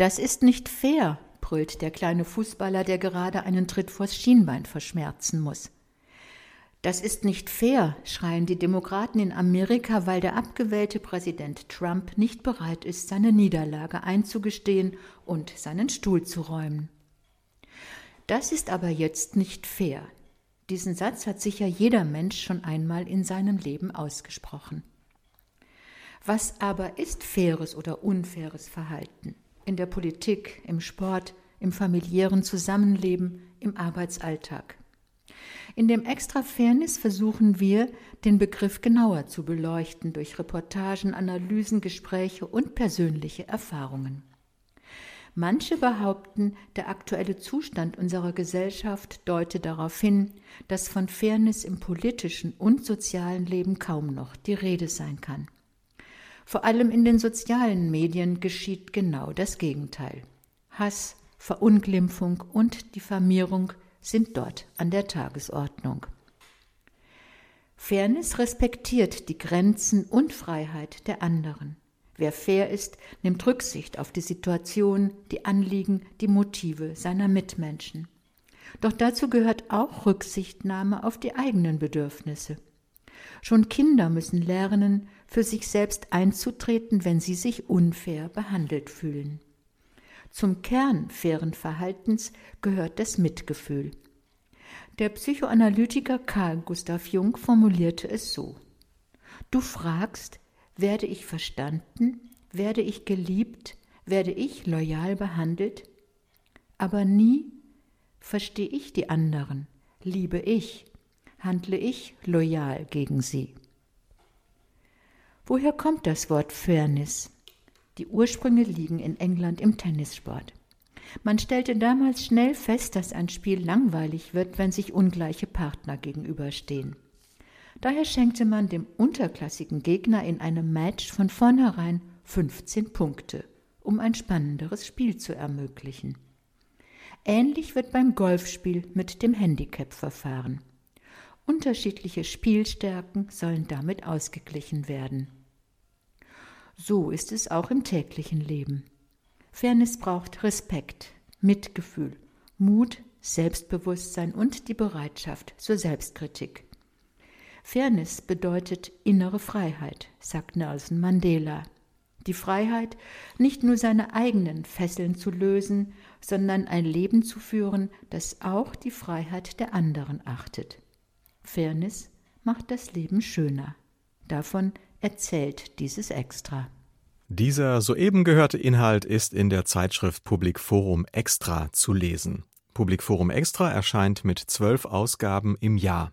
Das ist nicht fair, brüllt der kleine Fußballer, der gerade einen Tritt vors Schienbein verschmerzen muss. Das ist nicht fair, schreien die Demokraten in Amerika, weil der abgewählte Präsident Trump nicht bereit ist, seine Niederlage einzugestehen und seinen Stuhl zu räumen. Das ist aber jetzt nicht fair. Diesen Satz hat sicher jeder Mensch schon einmal in seinem Leben ausgesprochen. Was aber ist faires oder unfaires Verhalten? In der Politik, im Sport, im familiären Zusammenleben, im Arbeitsalltag. In dem Extra Fairness versuchen wir, den Begriff genauer zu beleuchten durch Reportagen, Analysen, Gespräche und persönliche Erfahrungen. Manche behaupten, der aktuelle Zustand unserer Gesellschaft deute darauf hin, dass von Fairness im politischen und sozialen Leben kaum noch die Rede sein kann. Vor allem in den sozialen Medien geschieht genau das Gegenteil. Hass, Verunglimpfung und Diffamierung sind dort an der Tagesordnung. Fairness respektiert die Grenzen und Freiheit der anderen. Wer fair ist, nimmt Rücksicht auf die Situation, die Anliegen, die Motive seiner Mitmenschen. Doch dazu gehört auch Rücksichtnahme auf die eigenen Bedürfnisse. Schon Kinder müssen lernen, für sich selbst einzutreten, wenn sie sich unfair behandelt fühlen. Zum Kern fairen Verhaltens gehört das Mitgefühl. Der Psychoanalytiker Karl Gustav Jung formulierte es so. Du fragst, werde ich verstanden, werde ich geliebt, werde ich loyal behandelt, aber nie verstehe ich die anderen, liebe ich, handle ich loyal gegen sie. Woher kommt das Wort Fairness? Die Ursprünge liegen in England im Tennissport. Man stellte damals schnell fest, dass ein Spiel langweilig wird, wenn sich ungleiche Partner gegenüberstehen. Daher schenkte man dem unterklassigen Gegner in einem Match von vornherein 15 Punkte, um ein spannenderes Spiel zu ermöglichen. Ähnlich wird beim Golfspiel mit dem Handicap verfahren. Unterschiedliche Spielstärken sollen damit ausgeglichen werden. So ist es auch im täglichen Leben. Fairness braucht Respekt, Mitgefühl, Mut, Selbstbewusstsein und die Bereitschaft zur Selbstkritik. Fairness bedeutet innere Freiheit, sagt Nelson Mandela. Die Freiheit, nicht nur seine eigenen Fesseln zu lösen, sondern ein Leben zu führen, das auch die Freiheit der anderen achtet. Fairness macht das Leben schöner. Davon erzählt dieses Extra. Dieser soeben gehörte Inhalt ist in der Zeitschrift Public Forum Extra zu lesen. Public Forum Extra erscheint mit zwölf Ausgaben im Jahr.